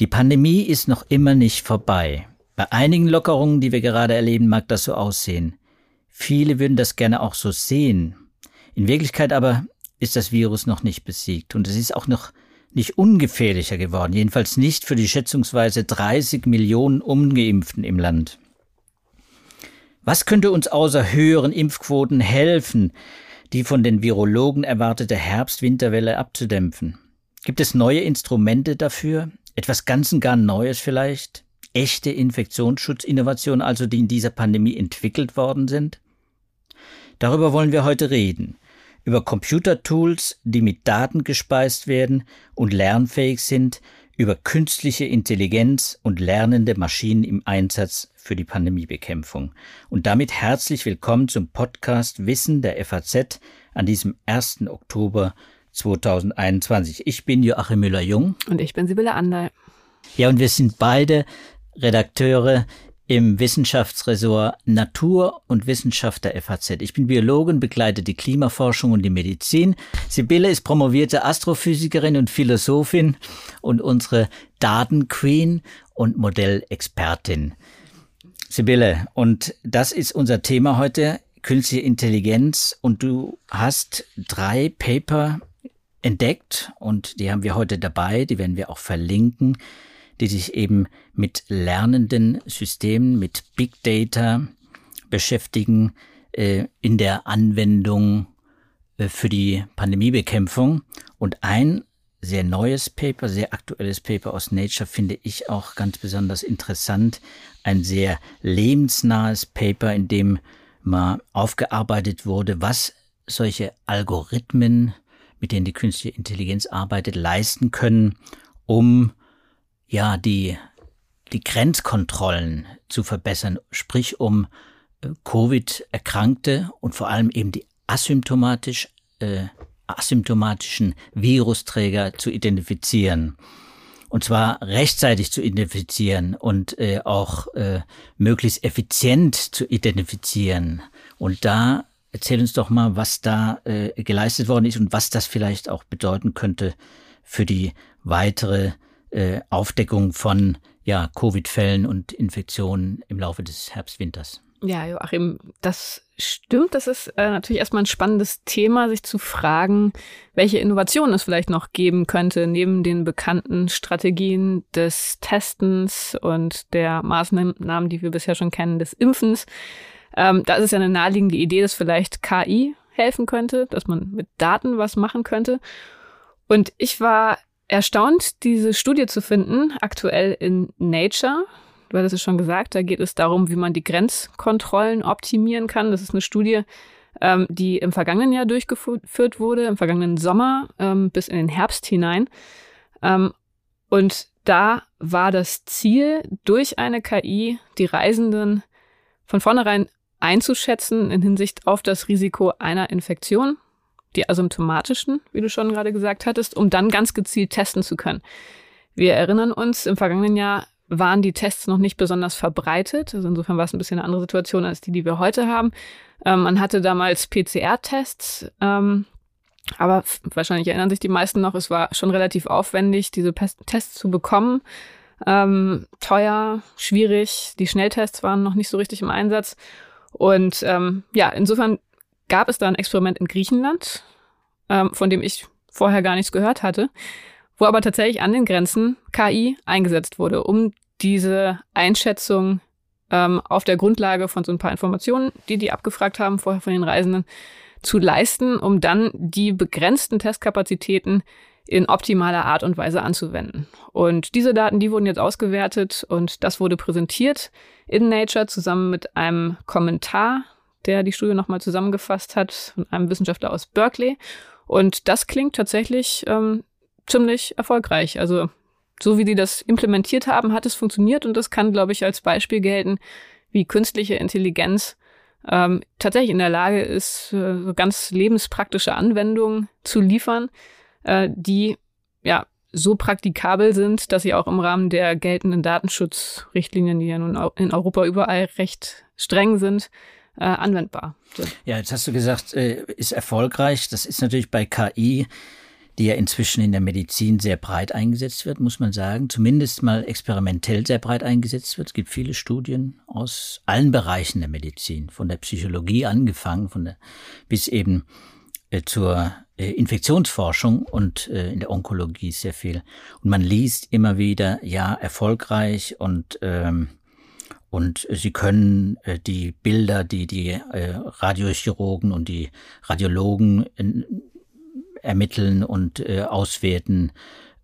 Die Pandemie ist noch immer nicht vorbei. Bei einigen Lockerungen, die wir gerade erleben, mag das so aussehen. Viele würden das gerne auch so sehen. In Wirklichkeit aber ist das Virus noch nicht besiegt und es ist auch noch nicht ungefährlicher geworden, jedenfalls nicht für die schätzungsweise 30 Millionen ungeimpften im Land. Was könnte uns außer höheren Impfquoten helfen, die von den Virologen erwartete Herbst-Winterwelle abzudämpfen? Gibt es neue Instrumente dafür? Etwas ganz und gar Neues vielleicht? Echte Infektionsschutzinnovationen also, die in dieser Pandemie entwickelt worden sind? Darüber wollen wir heute reden. Über Computertools, die mit Daten gespeist werden und lernfähig sind, über künstliche Intelligenz und lernende Maschinen im Einsatz für die Pandemiebekämpfung. Und damit herzlich willkommen zum Podcast Wissen der FAZ an diesem 1. Oktober 2021. Ich bin Joachim Müller-Jung. Und ich bin Sibylle Anderl. Ja, und wir sind beide Redakteure im Wissenschaftsressort Natur und Wissenschaft der FAZ. Ich bin Biologin, begleite die Klimaforschung und die Medizin. Sibylle ist promovierte Astrophysikerin und Philosophin und unsere Datenqueen und Modellexpertin. Sibylle, und das ist unser Thema heute, künstliche Intelligenz. Und du hast drei Paper entdeckt und die haben wir heute dabei, die werden wir auch verlinken, die sich eben mit lernenden Systemen, mit Big Data beschäftigen äh, in der Anwendung äh, für die Pandemiebekämpfung. Und ein sehr neues Paper, sehr aktuelles Paper aus Nature finde ich auch ganz besonders interessant. Ein sehr lebensnahes Paper, in dem mal aufgearbeitet wurde, was solche Algorithmen mit denen die künstliche Intelligenz arbeitet, leisten können, um ja die die Grenzkontrollen zu verbessern, sprich um äh, Covid-Erkrankte und vor allem eben die asymptomatisch äh, asymptomatischen Virusträger zu identifizieren. Und zwar rechtzeitig zu identifizieren und äh, auch äh, möglichst effizient zu identifizieren. Und da Erzähl uns doch mal, was da äh, geleistet worden ist und was das vielleicht auch bedeuten könnte für die weitere äh, Aufdeckung von ja, Covid-Fällen und Infektionen im Laufe des Herbst-Winters. Ja, Joachim, das stimmt. Das ist äh, natürlich erstmal ein spannendes Thema, sich zu fragen, welche Innovationen es vielleicht noch geben könnte, neben den bekannten Strategien des Testens und der Maßnahmen, die wir bisher schon kennen, des Impfens. Ähm, da ist es ja eine naheliegende Idee, dass vielleicht KI helfen könnte, dass man mit Daten was machen könnte. Und ich war erstaunt, diese Studie zu finden, aktuell in Nature. Du hattest es schon gesagt, da geht es darum, wie man die Grenzkontrollen optimieren kann. Das ist eine Studie, ähm, die im vergangenen Jahr durchgeführt wurde, im vergangenen Sommer ähm, bis in den Herbst hinein. Ähm, und da war das Ziel, durch eine KI die Reisenden von vornherein einzuschätzen in Hinsicht auf das Risiko einer Infektion, die asymptomatischen, wie du schon gerade gesagt hattest, um dann ganz gezielt testen zu können. Wir erinnern uns, im vergangenen Jahr waren die Tests noch nicht besonders verbreitet. Also insofern war es ein bisschen eine andere Situation als die, die wir heute haben. Ähm, man hatte damals PCR-Tests, ähm, aber wahrscheinlich erinnern sich die meisten noch, es war schon relativ aufwendig, diese Tests zu bekommen. Ähm, teuer, schwierig. Die Schnelltests waren noch nicht so richtig im Einsatz. Und ähm, ja, insofern gab es da ein Experiment in Griechenland, ähm, von dem ich vorher gar nichts gehört hatte, wo aber tatsächlich an den Grenzen KI eingesetzt wurde, um diese Einschätzung ähm, auf der Grundlage von so ein paar Informationen, die die abgefragt haben vorher von den Reisenden, zu leisten, um dann die begrenzten Testkapazitäten in optimaler Art und Weise anzuwenden. Und diese Daten, die wurden jetzt ausgewertet und das wurde präsentiert in Nature zusammen mit einem Kommentar, der die Studie nochmal zusammengefasst hat, von einem Wissenschaftler aus Berkeley. Und das klingt tatsächlich ähm, ziemlich erfolgreich. Also so wie die das implementiert haben, hat es funktioniert und das kann, glaube ich, als Beispiel gelten, wie künstliche Intelligenz ähm, tatsächlich in der Lage ist, äh, so ganz lebenspraktische Anwendungen zu liefern, äh, die ja so praktikabel sind, dass sie auch im Rahmen der geltenden Datenschutzrichtlinien, die ja nun in Europa überall recht streng sind, äh, anwendbar sind. Ja, jetzt hast du gesagt, äh, ist erfolgreich. Das ist natürlich bei KI die ja inzwischen in der Medizin sehr breit eingesetzt wird, muss man sagen. Zumindest mal experimentell sehr breit eingesetzt wird. Es gibt viele Studien aus allen Bereichen der Medizin, von der Psychologie angefangen, von der, bis eben äh, zur äh, Infektionsforschung und äh, in der Onkologie sehr viel. Und man liest immer wieder, ja, erfolgreich und ähm, und sie können äh, die Bilder, die die äh, Radiochirurgen und die Radiologen äh, ermitteln und äh, auswerten,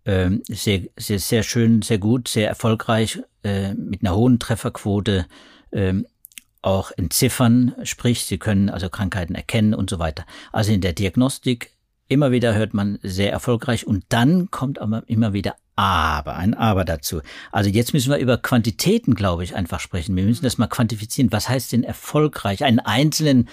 äh, sehr, sehr, sehr schön, sehr gut, sehr erfolgreich, äh, mit einer hohen Trefferquote äh, auch entziffern, sprich, sie können also Krankheiten erkennen und so weiter. Also in der Diagnostik immer wieder hört man sehr erfolgreich und dann kommt aber immer wieder aber, ein Aber dazu. Also jetzt müssen wir über Quantitäten, glaube ich, einfach sprechen. Wir müssen das mal quantifizieren. Was heißt denn erfolgreich? Einen einzelnen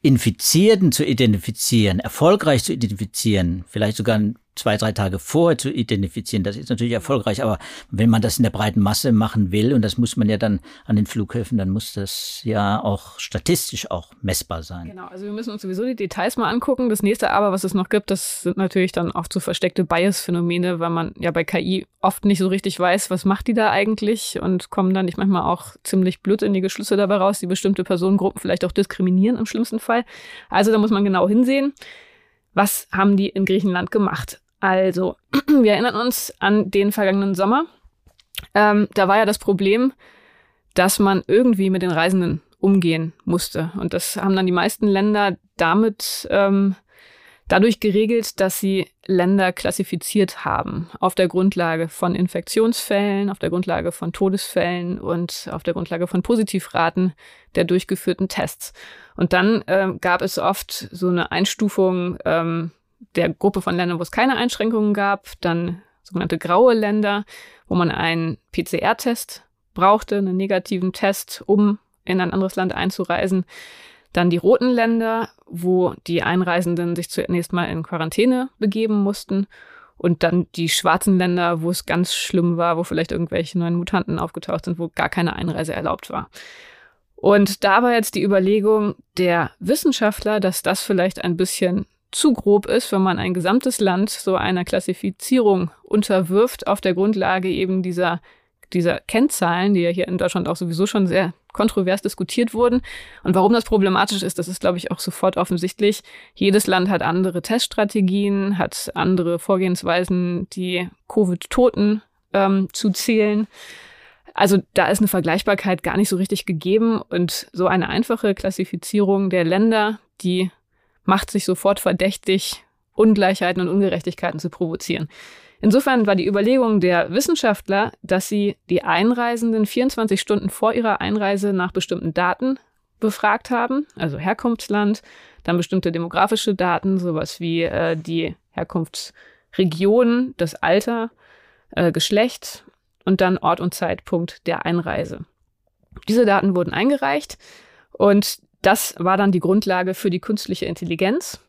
Infizierten zu identifizieren, erfolgreich zu identifizieren, vielleicht sogar zwei, drei Tage vorher zu identifizieren, das ist natürlich erfolgreich. Aber wenn man das in der breiten Masse machen will, und das muss man ja dann an den Flughäfen, dann muss das ja auch statistisch auch messbar sein. Genau, also wir müssen uns sowieso die Details mal angucken. Das nächste aber, was es noch gibt, das sind natürlich dann auch zu versteckte Bias-Phänomene, weil man ja bei KI oft nicht so richtig weiß, was macht die da eigentlich und kommen dann nicht manchmal auch ziemlich blödsinnige Schlüsse dabei raus, die bestimmte Personengruppen vielleicht auch diskriminieren im schlimmsten Fall. Also da muss man genau hinsehen. Was haben die in Griechenland gemacht? Also, wir erinnern uns an den vergangenen Sommer. Ähm, da war ja das Problem, dass man irgendwie mit den Reisenden umgehen musste. Und das haben dann die meisten Länder damit ähm, dadurch geregelt, dass sie Länder klassifiziert haben auf der Grundlage von Infektionsfällen, auf der Grundlage von Todesfällen und auf der Grundlage von Positivraten der durchgeführten Tests. Und dann ähm, gab es oft so eine Einstufung ähm, der Gruppe von Ländern, wo es keine Einschränkungen gab, dann sogenannte graue Länder, wo man einen PCR-Test brauchte, einen negativen Test, um in ein anderes Land einzureisen. Dann die roten Länder, wo die Einreisenden sich zunächst mal in Quarantäne begeben mussten. Und dann die schwarzen Länder, wo es ganz schlimm war, wo vielleicht irgendwelche neuen Mutanten aufgetaucht sind, wo gar keine Einreise erlaubt war. Und da war jetzt die Überlegung der Wissenschaftler, dass das vielleicht ein bisschen zu grob ist, wenn man ein gesamtes Land so einer Klassifizierung unterwirft auf der Grundlage eben dieser, dieser Kennzahlen, die ja hier in Deutschland auch sowieso schon sehr kontrovers diskutiert wurden. Und warum das problematisch ist, das ist, glaube ich, auch sofort offensichtlich. Jedes Land hat andere Teststrategien, hat andere Vorgehensweisen, die Covid-Toten ähm, zu zählen. Also da ist eine Vergleichbarkeit gar nicht so richtig gegeben und so eine einfache Klassifizierung der Länder, die macht sich sofort verdächtig, Ungleichheiten und Ungerechtigkeiten zu provozieren. Insofern war die Überlegung der Wissenschaftler, dass sie die Einreisenden 24 Stunden vor ihrer Einreise nach bestimmten Daten befragt haben, also Herkunftsland, dann bestimmte demografische Daten, sowas wie äh, die Herkunftsregion, das Alter, äh, Geschlecht und dann Ort und Zeitpunkt der Einreise. Diese Daten wurden eingereicht und das war dann die Grundlage für die künstliche Intelligenz.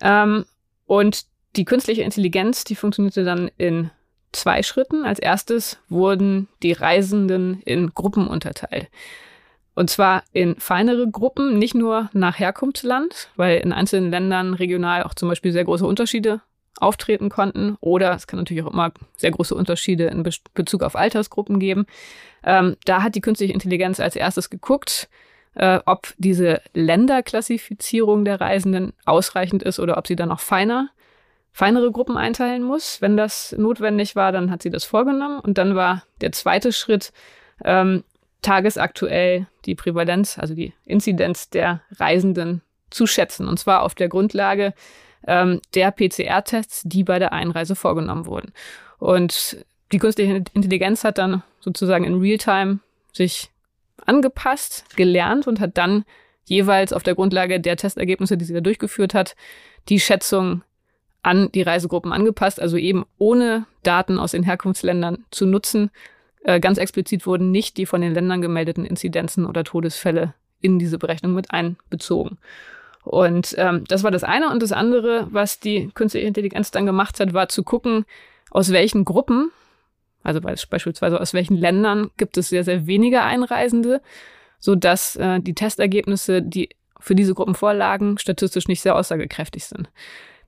Ähm, und die künstliche Intelligenz, die funktionierte dann in zwei Schritten. Als erstes wurden die Reisenden in Gruppen unterteilt. Und zwar in feinere Gruppen, nicht nur nach Herkunftsland, weil in einzelnen Ländern regional auch zum Beispiel sehr große Unterschiede auftreten konnten. Oder es kann natürlich auch immer sehr große Unterschiede in Be Bezug auf Altersgruppen geben. Ähm, da hat die künstliche Intelligenz als erstes geguckt, äh, ob diese Länderklassifizierung der Reisenden ausreichend ist oder ob sie dann noch feiner, feinere Gruppen einteilen muss. Wenn das notwendig war, dann hat sie das vorgenommen. Und dann war der zweite Schritt, ähm, tagesaktuell die Prävalenz, also die Inzidenz der Reisenden zu schätzen. Und zwar auf der Grundlage ähm, der PCR-Tests, die bei der Einreise vorgenommen wurden. Und die künstliche Intelligenz hat dann sozusagen in Realtime sich angepasst, gelernt und hat dann jeweils auf der Grundlage der Testergebnisse, die sie da durchgeführt hat, die Schätzung an die Reisegruppen angepasst, also eben ohne Daten aus den Herkunftsländern zu nutzen. Äh, ganz explizit wurden nicht die von den Ländern gemeldeten Inzidenzen oder Todesfälle in diese Berechnung mit einbezogen. Und ähm, das war das eine. Und das andere, was die künstliche Intelligenz dann gemacht hat, war zu gucken, aus welchen Gruppen also beispielsweise aus welchen Ländern gibt es sehr, sehr wenige Einreisende, sodass äh, die Testergebnisse, die für diese Gruppen vorlagen, statistisch nicht sehr aussagekräftig sind.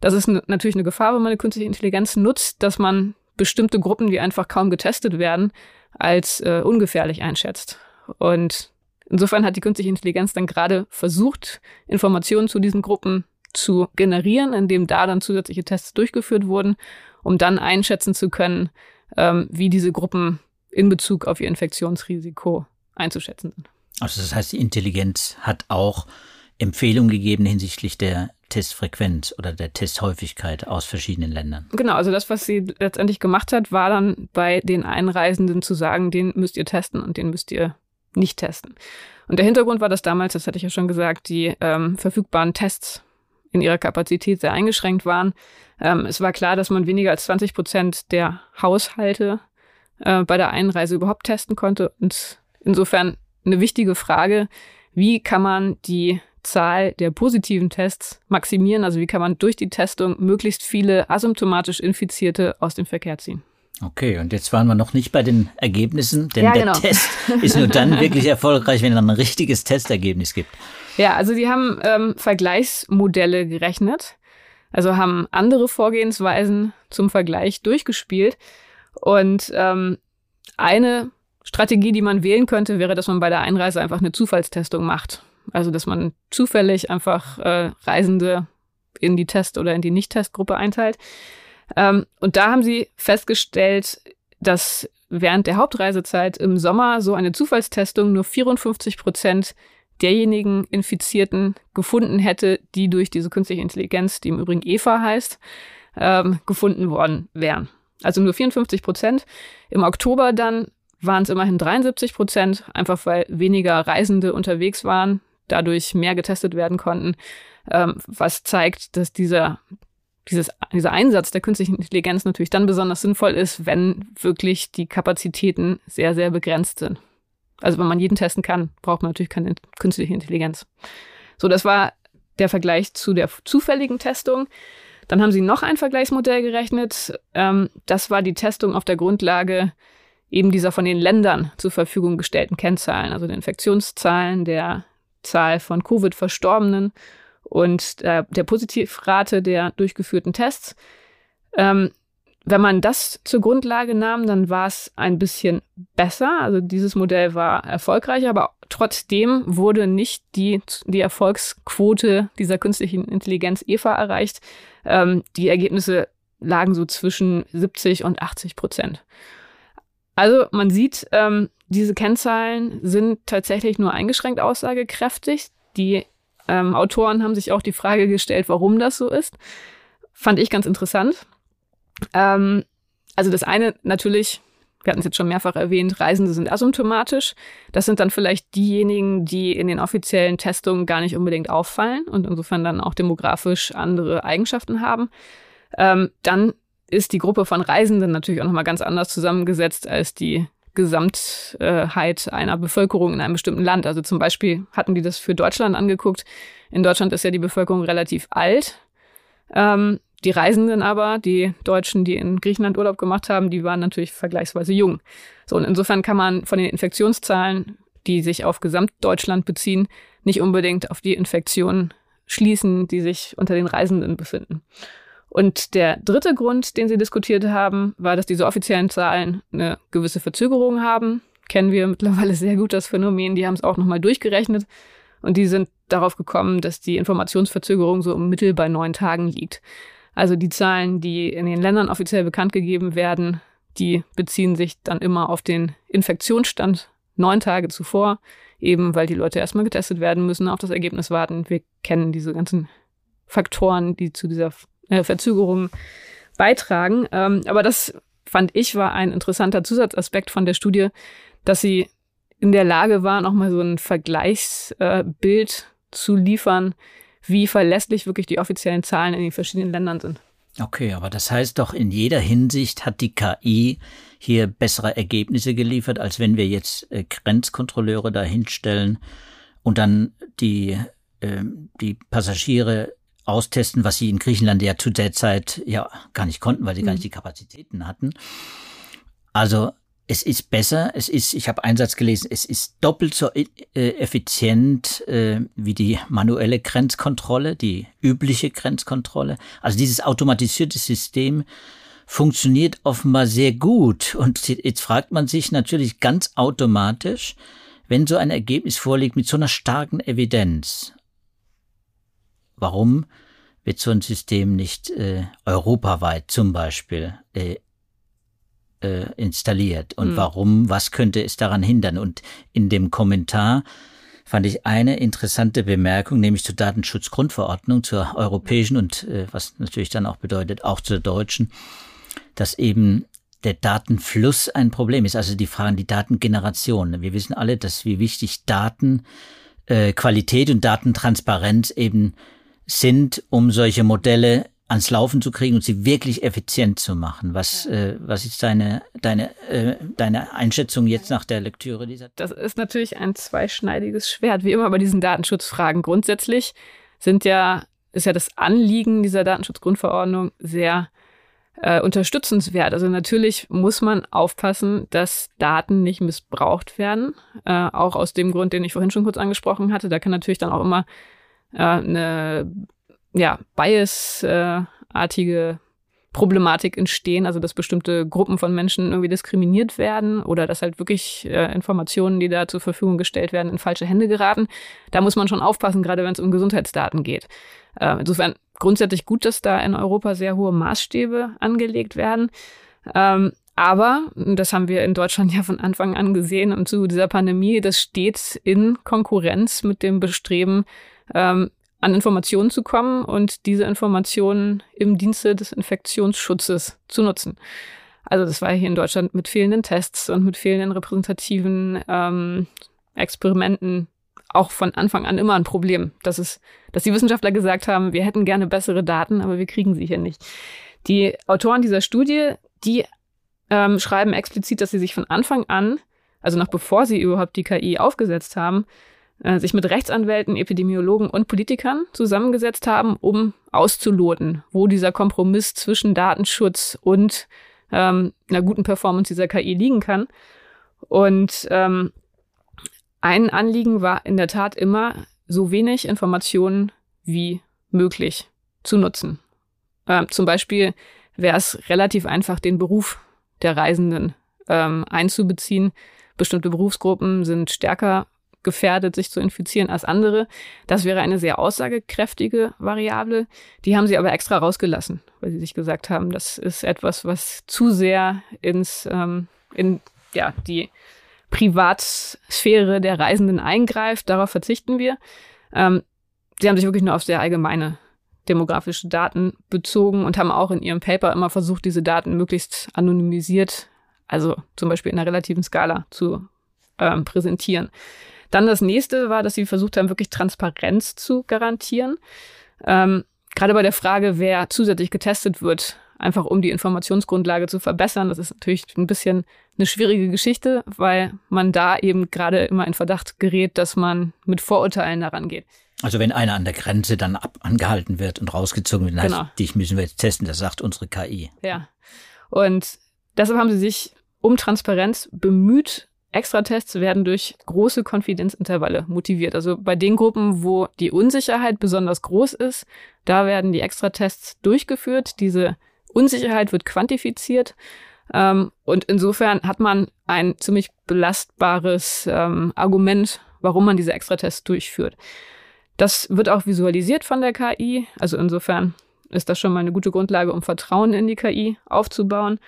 Das ist natürlich eine Gefahr, wenn man eine künstliche Intelligenz nutzt, dass man bestimmte Gruppen, die einfach kaum getestet werden, als äh, ungefährlich einschätzt. Und insofern hat die künstliche Intelligenz dann gerade versucht, Informationen zu diesen Gruppen zu generieren, indem da dann zusätzliche Tests durchgeführt wurden, um dann einschätzen zu können, ähm, wie diese Gruppen in Bezug auf ihr Infektionsrisiko einzuschätzen sind. Also das heißt, die Intelligenz hat auch Empfehlungen gegeben hinsichtlich der Testfrequenz oder der Testhäufigkeit aus verschiedenen Ländern. Genau, also das, was sie letztendlich gemacht hat, war dann bei den Einreisenden zu sagen, den müsst ihr testen und den müsst ihr nicht testen. Und der Hintergrund war, dass damals, das hatte ich ja schon gesagt, die ähm, verfügbaren Tests in ihrer Kapazität sehr eingeschränkt waren. Ähm, es war klar, dass man weniger als 20 Prozent der Haushalte äh, bei der Einreise überhaupt testen konnte. Und insofern eine wichtige Frage, wie kann man die Zahl der positiven Tests maximieren? Also wie kann man durch die Testung möglichst viele asymptomatisch Infizierte aus dem Verkehr ziehen? Okay, und jetzt waren wir noch nicht bei den Ergebnissen, denn Ja, der genau. Test ist nur dann wirklich erfolgreich, wenn es ein richtiges Testergebnis gibt. Ja, also die haben ähm, Vergleichsmodelle gerechnet, also haben andere Vorgehensweisen zum Vergleich durchgespielt. Und ähm, eine Strategie, die man wählen könnte, wäre, dass man bei der Einreise einfach eine Zufallstestung macht. Also dass man zufällig einfach äh, Reisende in die Test- oder in die Nicht-Testgruppe einteilt. Ähm, und da haben sie festgestellt, dass während der Hauptreisezeit im Sommer so eine Zufallstestung nur 54 Prozent derjenigen Infizierten gefunden hätte, die durch diese künstliche Intelligenz, die im Übrigen Eva heißt, ähm, gefunden worden wären. Also nur 54 Prozent. Im Oktober dann waren es immerhin 73 Prozent, einfach weil weniger Reisende unterwegs waren, dadurch mehr getestet werden konnten, ähm, was zeigt, dass dieser dieses, dieser Einsatz der künstlichen Intelligenz natürlich dann besonders sinnvoll ist, wenn wirklich die Kapazitäten sehr, sehr begrenzt sind. Also wenn man jeden testen kann, braucht man natürlich keine künstliche Intelligenz. So, das war der Vergleich zu der zufälligen Testung. Dann haben sie noch ein Vergleichsmodell gerechnet. Ähm, das war die Testung auf der Grundlage eben dieser von den Ländern zur Verfügung gestellten Kennzahlen, also der Infektionszahlen, der Zahl von Covid-Verstorbenen und äh, der Positivrate der durchgeführten Tests. Ähm, wenn man das zur Grundlage nahm, dann war es ein bisschen besser. Also dieses Modell war erfolgreich, aber trotzdem wurde nicht die, die Erfolgsquote dieser künstlichen Intelligenz EVA erreicht. Ähm, die Ergebnisse lagen so zwischen 70 und 80 Prozent. Also man sieht, ähm, diese Kennzahlen sind tatsächlich nur eingeschränkt aussagekräftig. Die ähm, Autoren haben sich auch die Frage gestellt, warum das so ist. Fand ich ganz interessant. Ähm, also das eine natürlich, wir hatten es jetzt schon mehrfach erwähnt, Reisende sind asymptomatisch. Das sind dann vielleicht diejenigen, die in den offiziellen Testungen gar nicht unbedingt auffallen und insofern dann auch demografisch andere Eigenschaften haben. Ähm, dann ist die Gruppe von Reisenden natürlich auch nochmal ganz anders zusammengesetzt als die Gesamtheit einer Bevölkerung in einem bestimmten Land. Also zum Beispiel hatten die das für Deutschland angeguckt. In Deutschland ist ja die Bevölkerung relativ alt. Ähm, die Reisenden aber, die Deutschen, die in Griechenland Urlaub gemacht haben, die waren natürlich vergleichsweise jung. So, und insofern kann man von den Infektionszahlen, die sich auf Gesamtdeutschland beziehen, nicht unbedingt auf die Infektionen schließen, die sich unter den Reisenden befinden. Und der dritte Grund, den sie diskutiert haben, war, dass diese offiziellen Zahlen eine gewisse Verzögerung haben. Kennen wir mittlerweile sehr gut das Phänomen. Die haben es auch nochmal durchgerechnet. Und die sind darauf gekommen, dass die Informationsverzögerung so im Mittel bei neun Tagen liegt. Also die Zahlen, die in den Ländern offiziell bekannt gegeben werden, die beziehen sich dann immer auf den Infektionsstand neun Tage zuvor, eben weil die Leute erstmal getestet werden müssen, auf das Ergebnis warten. Wir kennen diese ganzen Faktoren, die zu dieser äh, Verzögerung beitragen. Ähm, aber das fand ich war ein interessanter Zusatzaspekt von der Studie, dass sie in der Lage war, nochmal so ein Vergleichsbild äh, zu liefern, wie verlässlich wirklich die offiziellen Zahlen in den verschiedenen Ländern sind. Okay, aber das heißt doch, in jeder Hinsicht hat die KI hier bessere Ergebnisse geliefert, als wenn wir jetzt äh, Grenzkontrolleure dahinstellen und dann die, äh, die Passagiere austesten, was sie in Griechenland ja zu der Zeit ja gar nicht konnten, weil sie gar nicht die Kapazitäten hatten. Also es ist besser, es ist, ich habe einen Satz gelesen, es ist doppelt so äh, effizient äh, wie die manuelle Grenzkontrolle, die übliche Grenzkontrolle. Also dieses automatisierte System funktioniert offenbar sehr gut. Und jetzt fragt man sich natürlich ganz automatisch, wenn so ein Ergebnis vorliegt mit so einer starken Evidenz, warum wird so ein System nicht äh, europaweit zum Beispiel äh, äh, installiert und mhm. warum, was könnte es daran hindern? Und in dem Kommentar fand ich eine interessante Bemerkung, nämlich zur Datenschutzgrundverordnung, zur europäischen und äh, was natürlich dann auch bedeutet, auch zur deutschen, dass eben der Datenfluss ein Problem ist, also die Fragen, die Datengeneration. Wir wissen alle, dass wie wichtig Datenqualität äh, und Datentransparenz eben sind, um solche Modelle ans Laufen zu kriegen und sie wirklich effizient zu machen. Was, äh, was ist deine, deine, äh, deine Einschätzung jetzt nach der Lektüre dieser? Das ist natürlich ein zweischneidiges Schwert, wie immer bei diesen Datenschutzfragen. Grundsätzlich sind ja, ist ja das Anliegen dieser Datenschutzgrundverordnung sehr äh, unterstützenswert. Also natürlich muss man aufpassen, dass Daten nicht missbraucht werden. Äh, auch aus dem Grund, den ich vorhin schon kurz angesprochen hatte. Da kann natürlich dann auch immer äh, eine ja, Bias-artige Problematik entstehen, also dass bestimmte Gruppen von Menschen irgendwie diskriminiert werden oder dass halt wirklich äh, Informationen, die da zur Verfügung gestellt werden, in falsche Hände geraten. Da muss man schon aufpassen, gerade wenn es um Gesundheitsdaten geht. Äh, insofern grundsätzlich gut, dass da in Europa sehr hohe Maßstäbe angelegt werden. Ähm, aber, das haben wir in Deutschland ja von Anfang an gesehen und zu dieser Pandemie, das steht in Konkurrenz mit dem Bestreben, ähm, an Informationen zu kommen und diese Informationen im Dienste des Infektionsschutzes zu nutzen. Also das war hier in Deutschland mit fehlenden Tests und mit fehlenden repräsentativen ähm, Experimenten auch von Anfang an immer ein Problem. Das ist, dass die Wissenschaftler gesagt haben, wir hätten gerne bessere Daten, aber wir kriegen sie hier nicht. Die Autoren dieser Studie, die ähm, schreiben explizit, dass sie sich von Anfang an, also noch bevor sie überhaupt die KI aufgesetzt haben, äh, sich mit Rechtsanwälten, Epidemiologen und Politikern zusammengesetzt haben, um auszuloten, wo dieser Kompromiss zwischen Datenschutz und ähm, einer guten Performance dieser KI liegen kann. Und ähm, ein Anliegen war in der Tat immer, so wenig Informationen wie möglich zu nutzen. Ähm, zum Beispiel wäre es relativ einfach, den Beruf der Reisenden ähm, einzubeziehen. Bestimmte Berufsgruppen sind stärker gefährdet, sich zu infizieren als andere. Das wäre eine sehr aussagekräftige Variable. Die haben sie aber extra rausgelassen, weil sie sich gesagt haben, das ist etwas, was zu sehr ins, ähm, in ja, die Privatsphäre der Reisenden eingreift. Darauf verzichten wir. Ähm, sie haben sich wirklich nur auf sehr allgemeine demografische Daten bezogen und haben auch in ihrem Paper immer versucht, diese Daten möglichst anonymisiert, also zum Beispiel in einer relativen Skala zu ähm, präsentieren. Dann das nächste war, dass sie versucht haben, wirklich Transparenz zu garantieren. Ähm, gerade bei der Frage, wer zusätzlich getestet wird, einfach um die Informationsgrundlage zu verbessern. Das ist natürlich ein bisschen eine schwierige Geschichte, weil man da eben gerade immer in Verdacht gerät, dass man mit Vorurteilen daran geht. Also wenn einer an der Grenze dann ab angehalten wird und rausgezogen wird, dann genau. heißt, dich müssen wir jetzt testen, das sagt unsere KI. Ja. Und deshalb haben sie sich um Transparenz bemüht, Extratests werden durch große Konfidenzintervalle motiviert. Also bei den Gruppen, wo die Unsicherheit besonders groß ist, da werden die Extratests durchgeführt. Diese Unsicherheit wird quantifiziert. Ähm, und insofern hat man ein ziemlich belastbares ähm, Argument, warum man diese Extratests durchführt. Das wird auch visualisiert von der KI. Also insofern ist das schon mal eine gute Grundlage, um Vertrauen in die KI aufzubauen.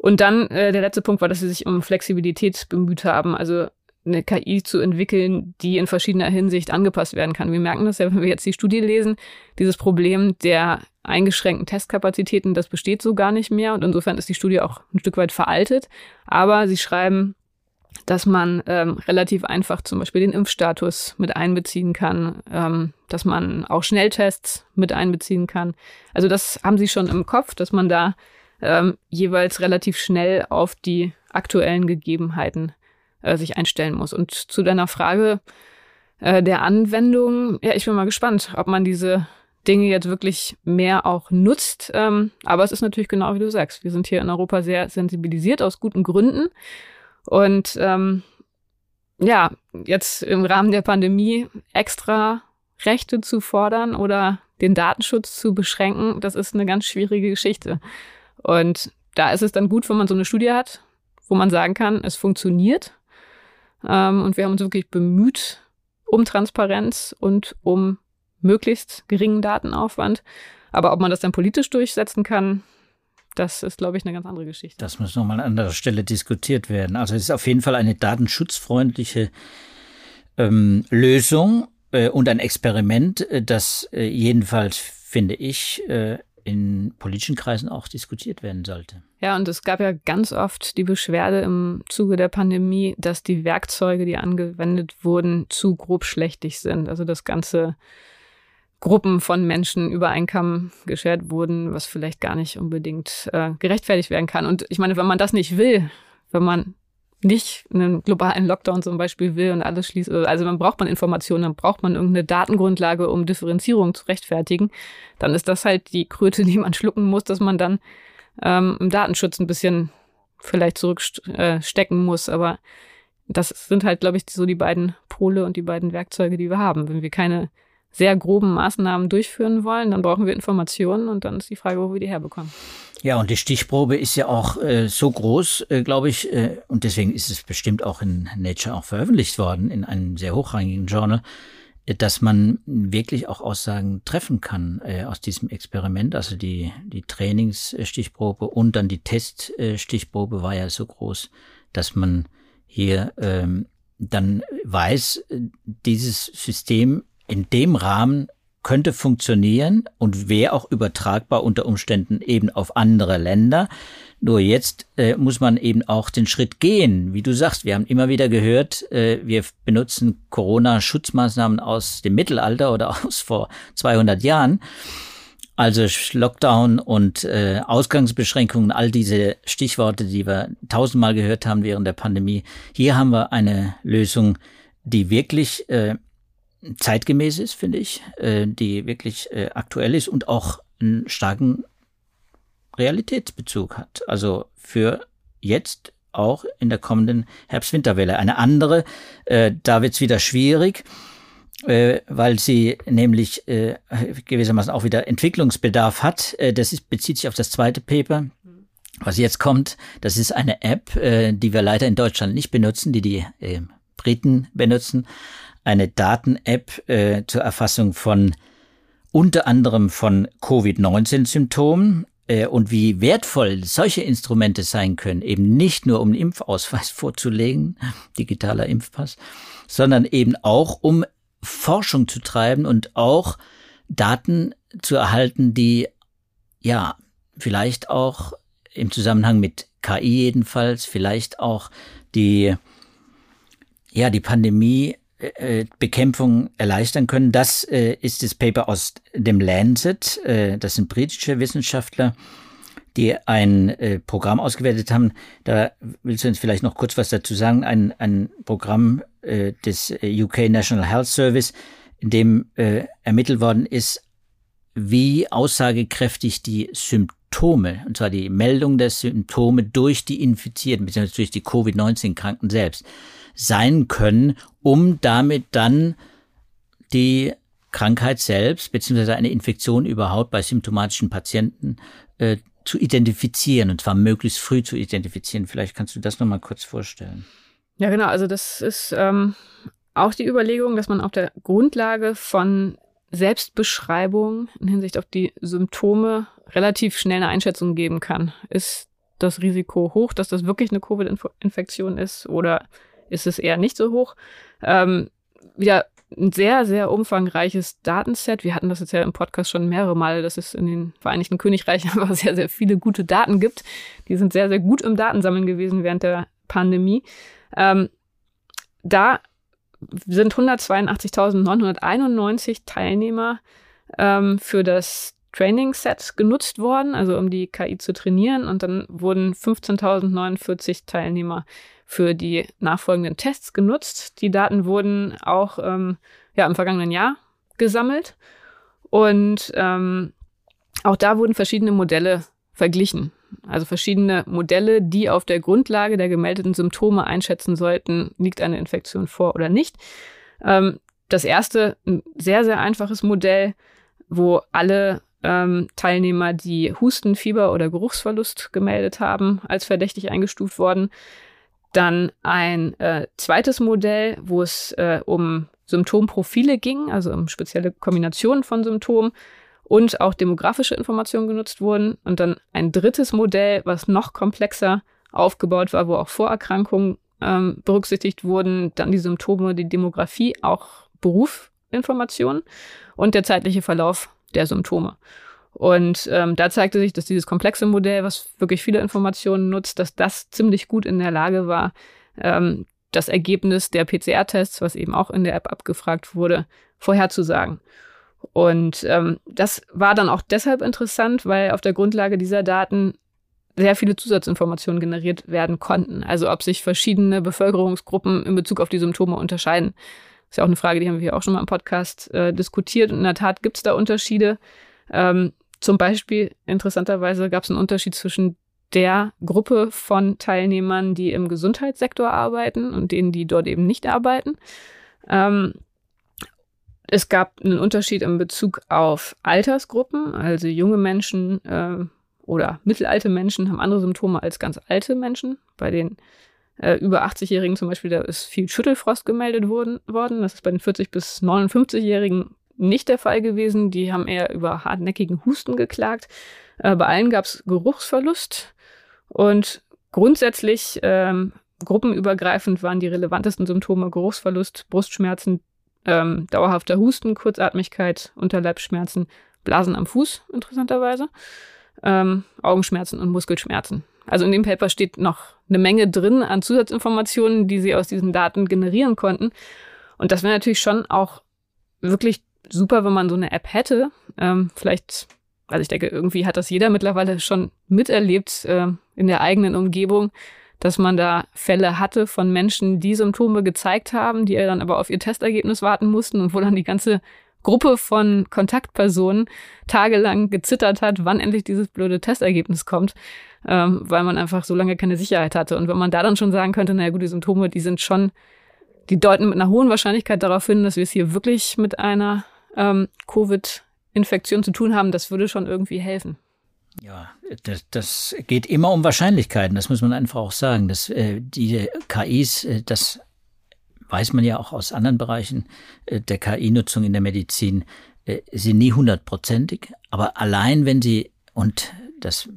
Und dann äh, der letzte Punkt war, dass sie sich um Flexibilität bemüht haben, also eine KI zu entwickeln, die in verschiedener Hinsicht angepasst werden kann. Wir merken das ja, wenn wir jetzt die Studie lesen, dieses Problem der eingeschränkten Testkapazitäten, das besteht so gar nicht mehr und insofern ist die Studie auch ein Stück weit veraltet. Aber sie schreiben, dass man ähm, relativ einfach zum Beispiel den Impfstatus mit einbeziehen kann, ähm, dass man auch Schnelltests mit einbeziehen kann. Also das haben sie schon im Kopf, dass man da ähm, jeweils relativ schnell auf die aktuellen Gegebenheiten äh, sich einstellen muss. Und zu deiner Frage äh, der Anwendung, ja, ich bin mal gespannt, ob man diese Dinge jetzt wirklich mehr auch nutzt. Ähm, aber es ist natürlich genau wie du sagst. Wir sind hier in Europa sehr sensibilisiert aus guten Gründen. Und ähm, ja, jetzt im Rahmen der Pandemie extra Rechte zu fordern oder den Datenschutz zu beschränken, das ist eine ganz schwierige Geschichte. Und da ist es dann gut, wenn man so eine Studie hat, wo man sagen kann, es funktioniert. Ähm, und wir haben uns wirklich bemüht um Transparenz und um möglichst geringen Datenaufwand. Aber ob man das dann politisch durchsetzen kann, das ist, glaube ich, eine ganz andere Geschichte. Das muss nochmal an anderer Stelle diskutiert werden. Also es ist auf jeden Fall eine datenschutzfreundliche ähm, Lösung äh, und ein Experiment, äh, das äh, jedenfalls, finde ich, äh, in politischen Kreisen auch diskutiert werden sollte. Ja, und es gab ja ganz oft die Beschwerde im Zuge der Pandemie, dass die Werkzeuge, die angewendet wurden, zu grobschlächtig sind. Also das ganze Gruppen von Menschen über einen Kamm geschert wurden, was vielleicht gar nicht unbedingt äh, gerechtfertigt werden kann. Und ich meine, wenn man das nicht will, wenn man nicht einen globalen Lockdown zum Beispiel will und alles schließt, also dann braucht man Informationen, dann braucht man irgendeine Datengrundlage, um Differenzierung zu rechtfertigen, dann ist das halt die Kröte, die man schlucken muss, dass man dann ähm, im Datenschutz ein bisschen vielleicht zurückstecken äh, muss. Aber das sind halt, glaube ich, so die beiden Pole und die beiden Werkzeuge, die wir haben. Wenn wir keine sehr groben Maßnahmen durchführen wollen, dann brauchen wir Informationen und dann ist die Frage, wo wir die herbekommen. Ja, und die Stichprobe ist ja auch äh, so groß, äh, glaube ich, äh, und deswegen ist es bestimmt auch in Nature auch veröffentlicht worden, in einem sehr hochrangigen Journal, äh, dass man wirklich auch Aussagen treffen kann äh, aus diesem Experiment. Also die, die Trainingsstichprobe und dann die Teststichprobe war ja so groß, dass man hier ähm, dann weiß, äh, dieses System in dem Rahmen könnte funktionieren und wäre auch übertragbar unter Umständen eben auf andere Länder. Nur jetzt äh, muss man eben auch den Schritt gehen. Wie du sagst, wir haben immer wieder gehört, äh, wir benutzen Corona-Schutzmaßnahmen aus dem Mittelalter oder aus vor 200 Jahren. Also Lockdown und äh, Ausgangsbeschränkungen, all diese Stichworte, die wir tausendmal gehört haben während der Pandemie. Hier haben wir eine Lösung, die wirklich äh, zeitgemäß ist, finde ich, äh, die wirklich äh, aktuell ist und auch einen starken Realitätsbezug hat. Also für jetzt auch in der kommenden Herbst-Winterwelle. Eine andere, äh, da wird es wieder schwierig, äh, weil sie nämlich äh, gewissermaßen auch wieder Entwicklungsbedarf hat. Äh, das ist, bezieht sich auf das zweite Paper. Was jetzt kommt, das ist eine App, äh, die wir leider in Deutschland nicht benutzen, die die äh, Briten benutzen eine Daten-App äh, zur Erfassung von unter anderem von Covid-19-Symptomen äh, und wie wertvoll solche Instrumente sein können, eben nicht nur um einen Impfausweis vorzulegen, digitaler Impfpass, sondern eben auch um Forschung zu treiben und auch Daten zu erhalten, die ja vielleicht auch im Zusammenhang mit KI jedenfalls, vielleicht auch die ja die Pandemie Bekämpfung erleichtern können. Das äh, ist das Paper aus dem Lancet. Äh, das sind britische Wissenschaftler, die ein äh, Programm ausgewertet haben. Da willst du uns vielleicht noch kurz was dazu sagen. Ein, ein Programm äh, des UK National Health Service, in dem äh, ermittelt worden ist, wie aussagekräftig die Symptome, und zwar die Meldung der Symptome durch die Infizierten, beziehungsweise durch die Covid-19-Kranken selbst, sein können, um damit dann die Krankheit selbst beziehungsweise eine Infektion überhaupt bei symptomatischen Patienten äh, zu identifizieren und zwar möglichst früh zu identifizieren. Vielleicht kannst du das nochmal kurz vorstellen. Ja, genau. Also das ist ähm, auch die Überlegung, dass man auf der Grundlage von Selbstbeschreibung in Hinsicht auf die Symptome relativ schnell eine Einschätzung geben kann. Ist das Risiko hoch, dass das wirklich eine Covid-Infektion ist oder ist es eher nicht so hoch. Ähm, wieder ein sehr, sehr umfangreiches Datenset. Wir hatten das jetzt ja im Podcast schon mehrere Male, dass es in den Vereinigten Königreichen einfach sehr, sehr viele gute Daten gibt. Die sind sehr, sehr gut im Datensammeln gewesen während der Pandemie. Ähm, da sind 182.991 Teilnehmer ähm, für das Training-Set genutzt worden, also um die KI zu trainieren. Und dann wurden 15.049 Teilnehmer für die nachfolgenden Tests genutzt. Die Daten wurden auch ähm, ja, im vergangenen Jahr gesammelt. Und ähm, auch da wurden verschiedene Modelle verglichen. Also verschiedene Modelle, die auf der Grundlage der gemeldeten Symptome einschätzen sollten, liegt eine Infektion vor oder nicht. Ähm, das erste, ein sehr, sehr einfaches Modell, wo alle ähm, Teilnehmer, die Husten, Fieber oder Geruchsverlust gemeldet haben, als verdächtig eingestuft worden. Dann ein äh, zweites Modell, wo es äh, um Symptomprofile ging, also um spezielle Kombinationen von Symptomen und auch demografische Informationen genutzt wurden. Und dann ein drittes Modell, was noch komplexer aufgebaut war, wo auch Vorerkrankungen ähm, berücksichtigt wurden, dann die Symptome, die Demografie, auch Berufinformationen und der zeitliche Verlauf der Symptome. Und ähm, da zeigte sich, dass dieses komplexe Modell, was wirklich viele Informationen nutzt, dass das ziemlich gut in der Lage war, ähm, das Ergebnis der PCR-Tests, was eben auch in der App abgefragt wurde, vorherzusagen. Und ähm, das war dann auch deshalb interessant, weil auf der Grundlage dieser Daten sehr viele Zusatzinformationen generiert werden konnten. Also ob sich verschiedene Bevölkerungsgruppen in Bezug auf die Symptome unterscheiden. Ist ja auch eine Frage, die haben wir hier auch schon mal im Podcast äh, diskutiert. Und in der Tat gibt es da Unterschiede. Ähm, zum Beispiel, interessanterweise, gab es einen Unterschied zwischen der Gruppe von Teilnehmern, die im Gesundheitssektor arbeiten und denen, die dort eben nicht arbeiten. Ähm, es gab einen Unterschied in Bezug auf Altersgruppen, also junge Menschen äh, oder mittelalte Menschen haben andere Symptome als ganz alte Menschen. Bei den äh, über 80-Jährigen zum Beispiel, da ist viel Schüttelfrost gemeldet worden, worden. Das ist bei den 40- bis 59-Jährigen nicht der Fall gewesen. Die haben eher über hartnäckigen Husten geklagt. Äh, bei allen gab es Geruchsverlust. Und grundsätzlich ähm, gruppenübergreifend waren die relevantesten Symptome Geruchsverlust, Brustschmerzen, ähm, dauerhafter Husten, Kurzatmigkeit, Unterleibsschmerzen, Blasen am Fuß, interessanterweise, ähm, Augenschmerzen und Muskelschmerzen. Also in dem Paper steht noch eine Menge drin an Zusatzinformationen, die sie aus diesen Daten generieren konnten. Und das wäre natürlich schon auch wirklich super, wenn man so eine App hätte. Ähm, vielleicht, also ich denke, irgendwie hat das jeder mittlerweile schon miterlebt äh, in der eigenen Umgebung, dass man da Fälle hatte von Menschen, die Symptome gezeigt haben, die dann aber auf ihr Testergebnis warten mussten und wo dann die ganze Gruppe von Kontaktpersonen tagelang gezittert hat, wann endlich dieses blöde Testergebnis kommt, ähm, weil man einfach so lange keine Sicherheit hatte. Und wenn man da dann schon sagen könnte, naja gut, die Symptome, die sind schon, die deuten mit einer hohen Wahrscheinlichkeit darauf hin, dass wir es hier wirklich mit einer ähm, Covid-Infektion zu tun haben, das würde schon irgendwie helfen. Ja, das, das geht immer um Wahrscheinlichkeiten, das muss man einfach auch sagen. Dass äh, die KIs, äh, das weiß man ja auch aus anderen Bereichen äh, der KI-Nutzung in der Medizin, äh, sind nie hundertprozentig. Aber allein wenn sie, und das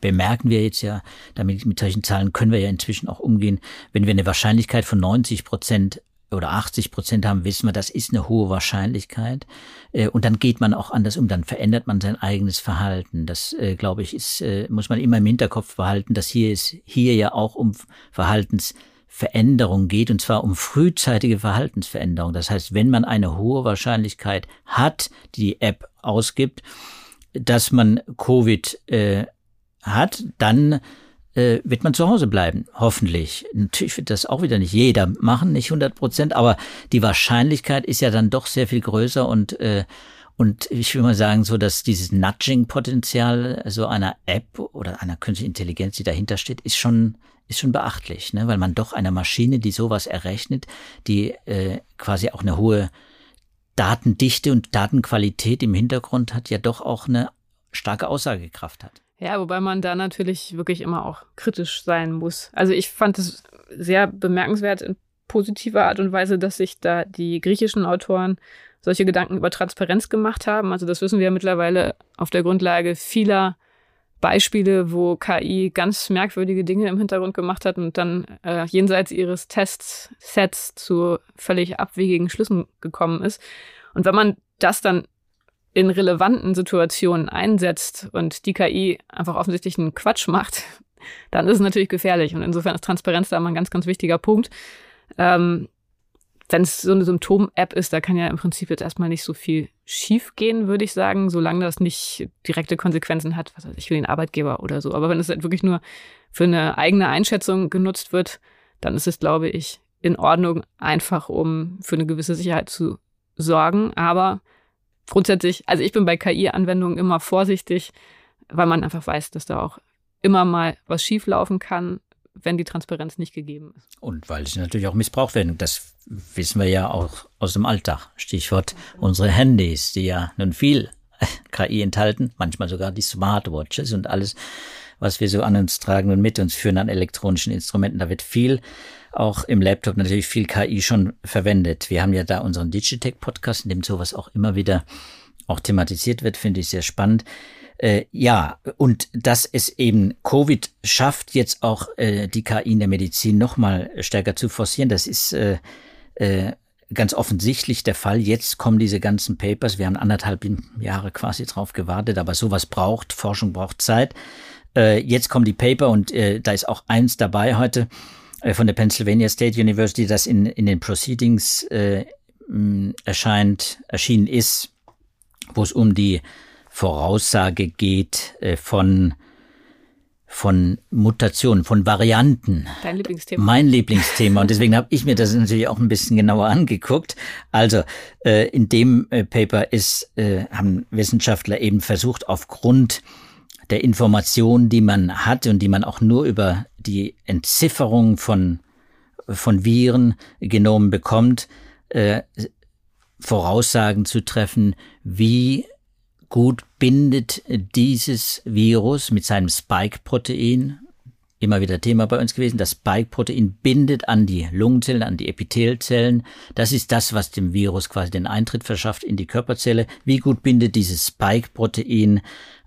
bemerken wir jetzt ja, damit mit solchen Zahlen können wir ja inzwischen auch umgehen, wenn wir eine Wahrscheinlichkeit von 90 Prozent oder 80 Prozent haben, wissen wir, das ist eine hohe Wahrscheinlichkeit. Äh, und dann geht man auch anders um, dann verändert man sein eigenes Verhalten. Das, glaube ich, ist, muss man immer im Hinterkopf behalten, dass hier es hier ja auch um Verhaltensveränderung geht, und zwar um frühzeitige Verhaltensveränderung. Das heißt, wenn man eine hohe Wahrscheinlichkeit hat, die App ausgibt, dass man Covid äh, hat, dann äh, wird man zu Hause bleiben, hoffentlich. Natürlich wird das auch wieder nicht jeder machen, nicht 100 Prozent, aber die Wahrscheinlichkeit ist ja dann doch sehr viel größer und äh, und ich will mal sagen, so dass dieses Nudging-Potenzial so einer App oder einer künstlichen Intelligenz, die dahinter steht, ist schon ist schon beachtlich, ne? weil man doch einer Maschine, die sowas errechnet, die äh, quasi auch eine hohe Datendichte und Datenqualität im Hintergrund hat, ja doch auch eine starke Aussagekraft hat. Ja, wobei man da natürlich wirklich immer auch kritisch sein muss. Also ich fand es sehr bemerkenswert in positiver Art und Weise, dass sich da die griechischen Autoren solche Gedanken über Transparenz gemacht haben. Also das wissen wir ja mittlerweile auf der Grundlage vieler Beispiele, wo KI ganz merkwürdige Dinge im Hintergrund gemacht hat und dann äh, jenseits ihres Testsets zu völlig abwegigen Schlüssen gekommen ist. Und wenn man das dann in relevanten Situationen einsetzt und die KI einfach offensichtlich einen Quatsch macht, dann ist es natürlich gefährlich. Und insofern ist Transparenz da immer ein ganz, ganz wichtiger Punkt. Ähm, Wenn es so eine Symptom-App ist, da kann ja im Prinzip jetzt erstmal nicht so viel schief gehen, würde ich sagen, solange das nicht direkte Konsequenzen hat, was weiß ich, für den Arbeitgeber oder so. Aber wenn es halt wirklich nur für eine eigene Einschätzung genutzt wird, dann ist es, glaube ich, in Ordnung, einfach um für eine gewisse Sicherheit zu sorgen. Aber grundsätzlich, also ich bin bei KI-Anwendungen immer vorsichtig, weil man einfach weiß, dass da auch immer mal was schieflaufen kann, wenn die Transparenz nicht gegeben ist. Und weil sie natürlich auch missbraucht werden. Das wissen wir ja auch aus dem Alltag. Stichwort unsere Handys, die ja nun viel KI enthalten, manchmal sogar die Smartwatches und alles, was wir so an uns tragen und mit uns führen an elektronischen Instrumenten. Da wird viel, auch im Laptop natürlich viel KI schon verwendet. Wir haben ja da unseren Digitech-Podcast, in dem sowas auch immer wieder auch thematisiert wird, finde ich sehr spannend. Äh, ja, und dass es eben Covid schafft, jetzt auch äh, die KI in der Medizin nochmal stärker zu forcieren, das ist äh, äh, ganz offensichtlich der Fall. Jetzt kommen diese ganzen Papers. Wir haben anderthalb Jahre quasi drauf gewartet, aber sowas braucht, Forschung braucht Zeit. Äh, jetzt kommen die Paper und äh, da ist auch eins dabei heute äh, von der Pennsylvania State University, das in, in den Proceedings äh, erscheint, erschienen ist, wo es um die Voraussage geht äh, von von Mutationen, von Varianten. Dein Lieblingsthema. Mein Lieblingsthema. Und deswegen habe ich mir das natürlich auch ein bisschen genauer angeguckt. Also äh, in dem äh, Paper ist, äh, haben Wissenschaftler eben versucht, aufgrund der Informationen, die man hat und die man auch nur über die Entzifferung von, von Viren genommen bekommt, äh, Voraussagen zu treffen, wie gut bindet dieses Virus mit seinem Spike-Protein, immer wieder Thema bei uns gewesen, das Spike-Protein bindet an die Lungenzellen, an die Epithelzellen. Das ist das, was dem Virus quasi den Eintritt verschafft in die Körperzelle. Wie gut bindet dieses Spike-Protein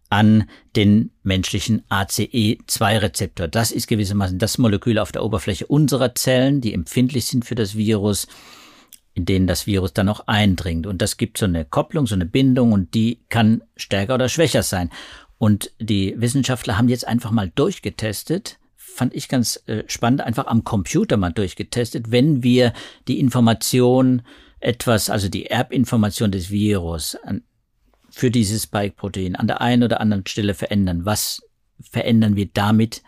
an den menschlichen ACE2-Rezeptor. Das ist gewissermaßen das Molekül auf der Oberfläche unserer Zellen, die empfindlich sind für das Virus in denen das Virus dann auch eindringt. Und das gibt so eine Kopplung, so eine Bindung und die kann stärker oder schwächer sein. Und die Wissenschaftler haben jetzt einfach mal durchgetestet, fand ich ganz äh, spannend, einfach am Computer mal durchgetestet, wenn wir die Information etwas, also die Erbinformation des Virus für dieses Spike-Protein an der einen oder anderen Stelle verändern, was verändern wir damit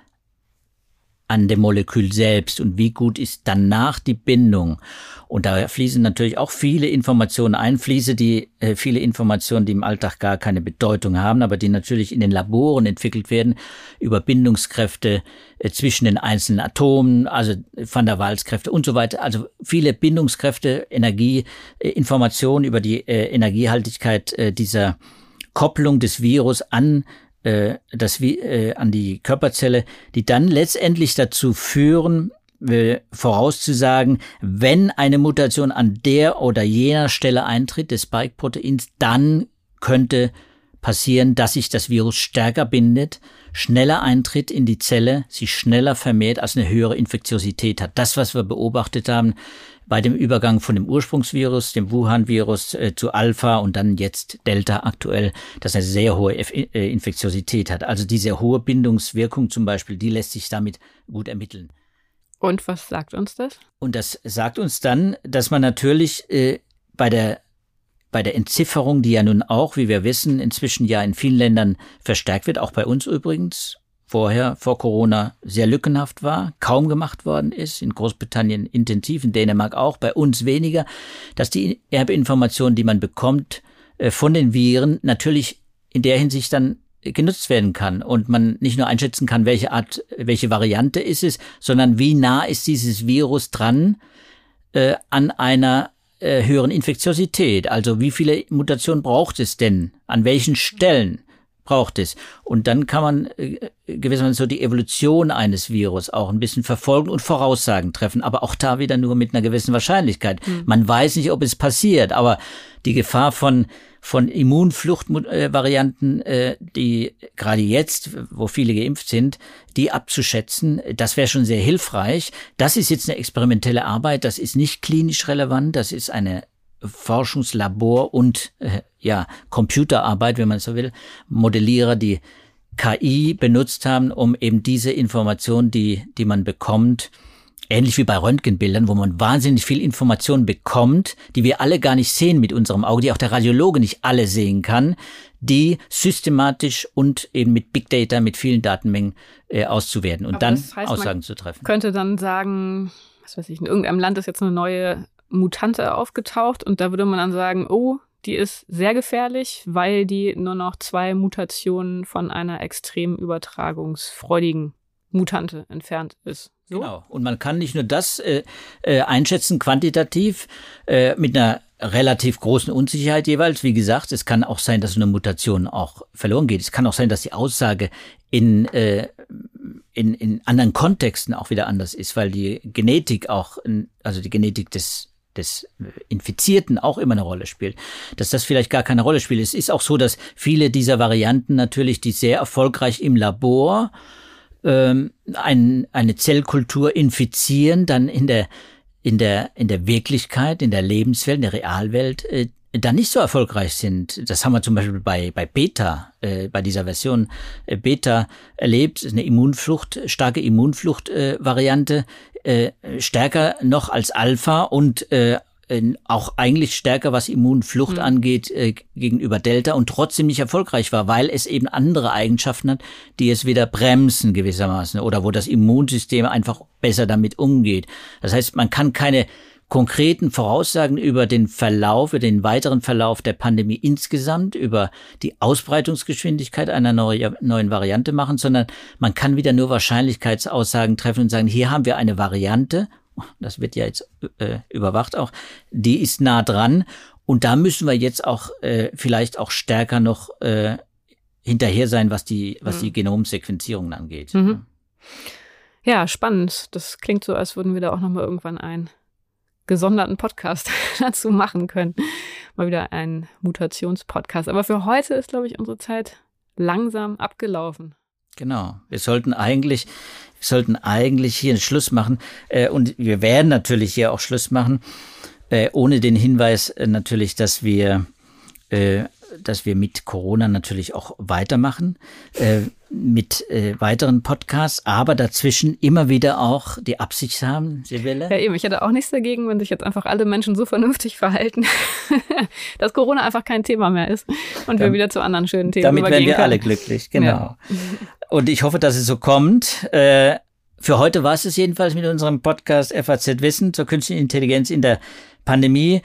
an dem Molekül selbst und wie gut ist danach die Bindung. Und da fließen natürlich auch viele Informationen ein, fließe die äh, viele Informationen, die im Alltag gar keine Bedeutung haben, aber die natürlich in den Laboren entwickelt werden über Bindungskräfte äh, zwischen den einzelnen Atomen, also Van der Waals-Kräfte und so weiter. Also viele Bindungskräfte, Energie, äh, Informationen über die äh, Energiehaltigkeit äh, dieser Kopplung des Virus an äh, das äh, an die Körperzelle, die dann letztendlich dazu führen, äh, vorauszusagen, wenn eine Mutation an der oder jener Stelle eintritt des Spike-Proteins, dann könnte passieren, dass sich das Virus stärker bindet, schneller eintritt in die Zelle, sich schneller vermehrt, als eine höhere Infektiosität hat. Das, was wir beobachtet haben, bei dem Übergang von dem Ursprungsvirus, dem Wuhan-Virus äh, zu Alpha und dann jetzt Delta aktuell, das eine sehr hohe F äh, Infektiosität hat. Also diese hohe Bindungswirkung zum Beispiel, die lässt sich damit gut ermitteln. Und was sagt uns das? Und das sagt uns dann, dass man natürlich äh, bei der bei der Entzifferung, die ja nun auch, wie wir wissen, inzwischen ja in vielen Ländern verstärkt wird, auch bei uns übrigens, vorher vor Corona sehr lückenhaft war, kaum gemacht worden ist, in Großbritannien intensiv, in Dänemark auch, bei uns weniger, dass die Erbinformationen, die man bekommt äh, von den Viren, natürlich in der Hinsicht dann genutzt werden kann und man nicht nur einschätzen kann, welche Art, welche Variante ist es, sondern wie nah ist dieses Virus dran äh, an einer äh, höheren Infektiosität. Also wie viele Mutationen braucht es denn? An welchen Stellen? Braucht es. Und dann kann man äh, gewissermaßen so die Evolution eines Virus auch ein bisschen verfolgen und Voraussagen treffen, aber auch da wieder nur mit einer gewissen Wahrscheinlichkeit. Mhm. Man weiß nicht, ob es passiert, aber die Gefahr von von Immunfluchtvarianten, äh, die gerade jetzt, wo viele geimpft sind, die abzuschätzen, das wäre schon sehr hilfreich. Das ist jetzt eine experimentelle Arbeit, das ist nicht klinisch relevant, das ist eine Forschungslabor und äh, ja Computerarbeit, wenn man so will, Modellierer, die KI benutzt haben, um eben diese Information, die die man bekommt, ähnlich wie bei Röntgenbildern, wo man wahnsinnig viel Information bekommt, die wir alle gar nicht sehen mit unserem Auge, die auch der Radiologe nicht alle sehen kann, die systematisch und eben mit Big Data, mit vielen Datenmengen äh, auszuwerten und Aber dann das heißt, Aussagen zu treffen. Könnte dann sagen, was weiß ich, in irgendeinem Land ist jetzt eine neue Mutante aufgetaucht und da würde man dann sagen, oh, die ist sehr gefährlich, weil die nur noch zwei Mutationen von einer extrem übertragungsfreudigen Mutante entfernt ist. So? Genau. Und man kann nicht nur das äh, äh, einschätzen quantitativ äh, mit einer relativ großen Unsicherheit jeweils. Wie gesagt, es kann auch sein, dass eine Mutation auch verloren geht. Es kann auch sein, dass die Aussage in, äh, in, in anderen Kontexten auch wieder anders ist, weil die Genetik auch, also die Genetik des des Infizierten auch immer eine Rolle spielt, dass das vielleicht gar keine Rolle spielt. Es ist auch so, dass viele dieser Varianten natürlich, die sehr erfolgreich im Labor ähm, ein, eine Zellkultur infizieren, dann in der in der, in der Wirklichkeit, in der Lebenswelt, in der Realwelt äh, da nicht so erfolgreich sind. Das haben wir zum Beispiel bei, bei Beta, äh, bei dieser Version äh, Beta erlebt, eine Immunflucht, starke Immunflucht-Variante, äh, äh, stärker noch als Alpha und äh, auch eigentlich stärker, was Immunflucht mhm. angeht, äh, gegenüber Delta und trotzdem nicht erfolgreich war, weil es eben andere Eigenschaften hat, die es wieder bremsen gewissermaßen oder wo das Immunsystem einfach besser damit umgeht. Das heißt, man kann keine konkreten Voraussagen über den Verlauf, über den weiteren Verlauf der Pandemie insgesamt, über die Ausbreitungsgeschwindigkeit einer neuen Variante machen, sondern man kann wieder nur Wahrscheinlichkeitsaussagen treffen und sagen, hier haben wir eine Variante das wird ja jetzt äh, überwacht auch, die ist nah dran. Und da müssen wir jetzt auch äh, vielleicht auch stärker noch äh, hinterher sein, was die, was die mhm. Genomsequenzierungen angeht. Mhm. Ja, spannend. Das klingt so, als würden wir da auch nochmal irgendwann einen gesonderten Podcast dazu machen können. Mal wieder ein Mutationspodcast. Aber für heute ist, glaube ich, unsere Zeit langsam abgelaufen. Genau. Wir sollten eigentlich, wir sollten eigentlich hier einen Schluss machen. Äh, und wir werden natürlich hier auch Schluss machen, äh, ohne den Hinweis äh, natürlich, dass wir dass wir mit Corona natürlich auch weitermachen, äh, mit äh, weiteren Podcasts, aber dazwischen immer wieder auch die Absicht haben, Sibylle. Ja, eben, ich hätte auch nichts dagegen, wenn sich jetzt einfach alle Menschen so vernünftig verhalten, dass Corona einfach kein Thema mehr ist und Dann, wir wieder zu anderen schönen Themen Damit werden wir können. alle glücklich, genau. Ja. Und ich hoffe, dass es so kommt. Äh, für heute war es es jedenfalls mit unserem Podcast FAZ Wissen zur künstlichen Intelligenz in der Pandemie.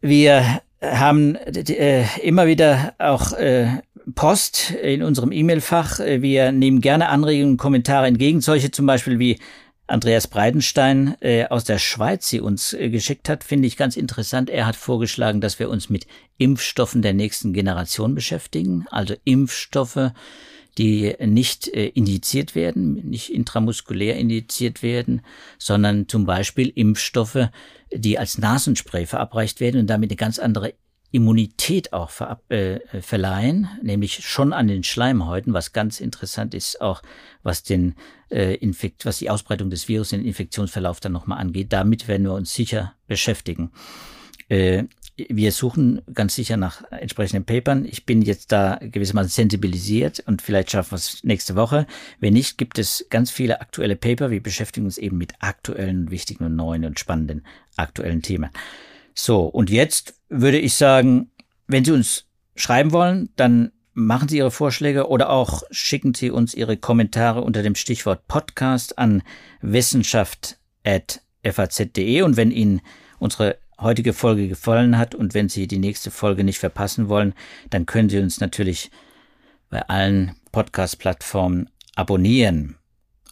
Wir haben äh, immer wieder auch äh, Post in unserem E-Mail-Fach. Wir nehmen gerne Anregungen und Kommentare entgegen. Solche zum Beispiel wie Andreas Breitenstein äh, aus der Schweiz sie uns äh, geschickt hat, finde ich ganz interessant. Er hat vorgeschlagen, dass wir uns mit Impfstoffen der nächsten Generation beschäftigen, also Impfstoffe, die nicht äh, indiziert werden, nicht intramuskulär indiziert werden, sondern zum Beispiel Impfstoffe, die als Nasenspray verabreicht werden und damit eine ganz andere Immunität auch verab, äh, verleihen, nämlich schon an den Schleimhäuten, was ganz interessant ist, auch was den äh, Infekt, was die Ausbreitung des Virus, den Infektionsverlauf dann nochmal angeht. Damit werden wir uns sicher beschäftigen. Äh, wir suchen ganz sicher nach entsprechenden Papern. Ich bin jetzt da gewissermaßen sensibilisiert und vielleicht schaffen wir es nächste Woche. Wenn nicht, gibt es ganz viele aktuelle Paper. Wir beschäftigen uns eben mit aktuellen, wichtigen und neuen und spannenden aktuellen Themen. So, und jetzt würde ich sagen, wenn Sie uns schreiben wollen, dann machen Sie Ihre Vorschläge oder auch schicken Sie uns Ihre Kommentare unter dem Stichwort Podcast an wissenschaft.faz.de und wenn Ihnen unsere heutige Folge gefallen hat und wenn Sie die nächste Folge nicht verpassen wollen, dann können Sie uns natürlich bei allen Podcast-Plattformen abonnieren.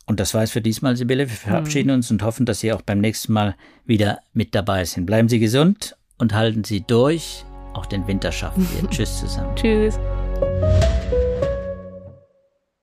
Und das war es für diesmal, Sibylle. Wir verabschieden mhm. uns und hoffen, dass Sie auch beim nächsten Mal wieder mit dabei sind. Bleiben Sie gesund und halten Sie durch. Auch den Winter schaffen wir. Tschüss zusammen. Tschüss.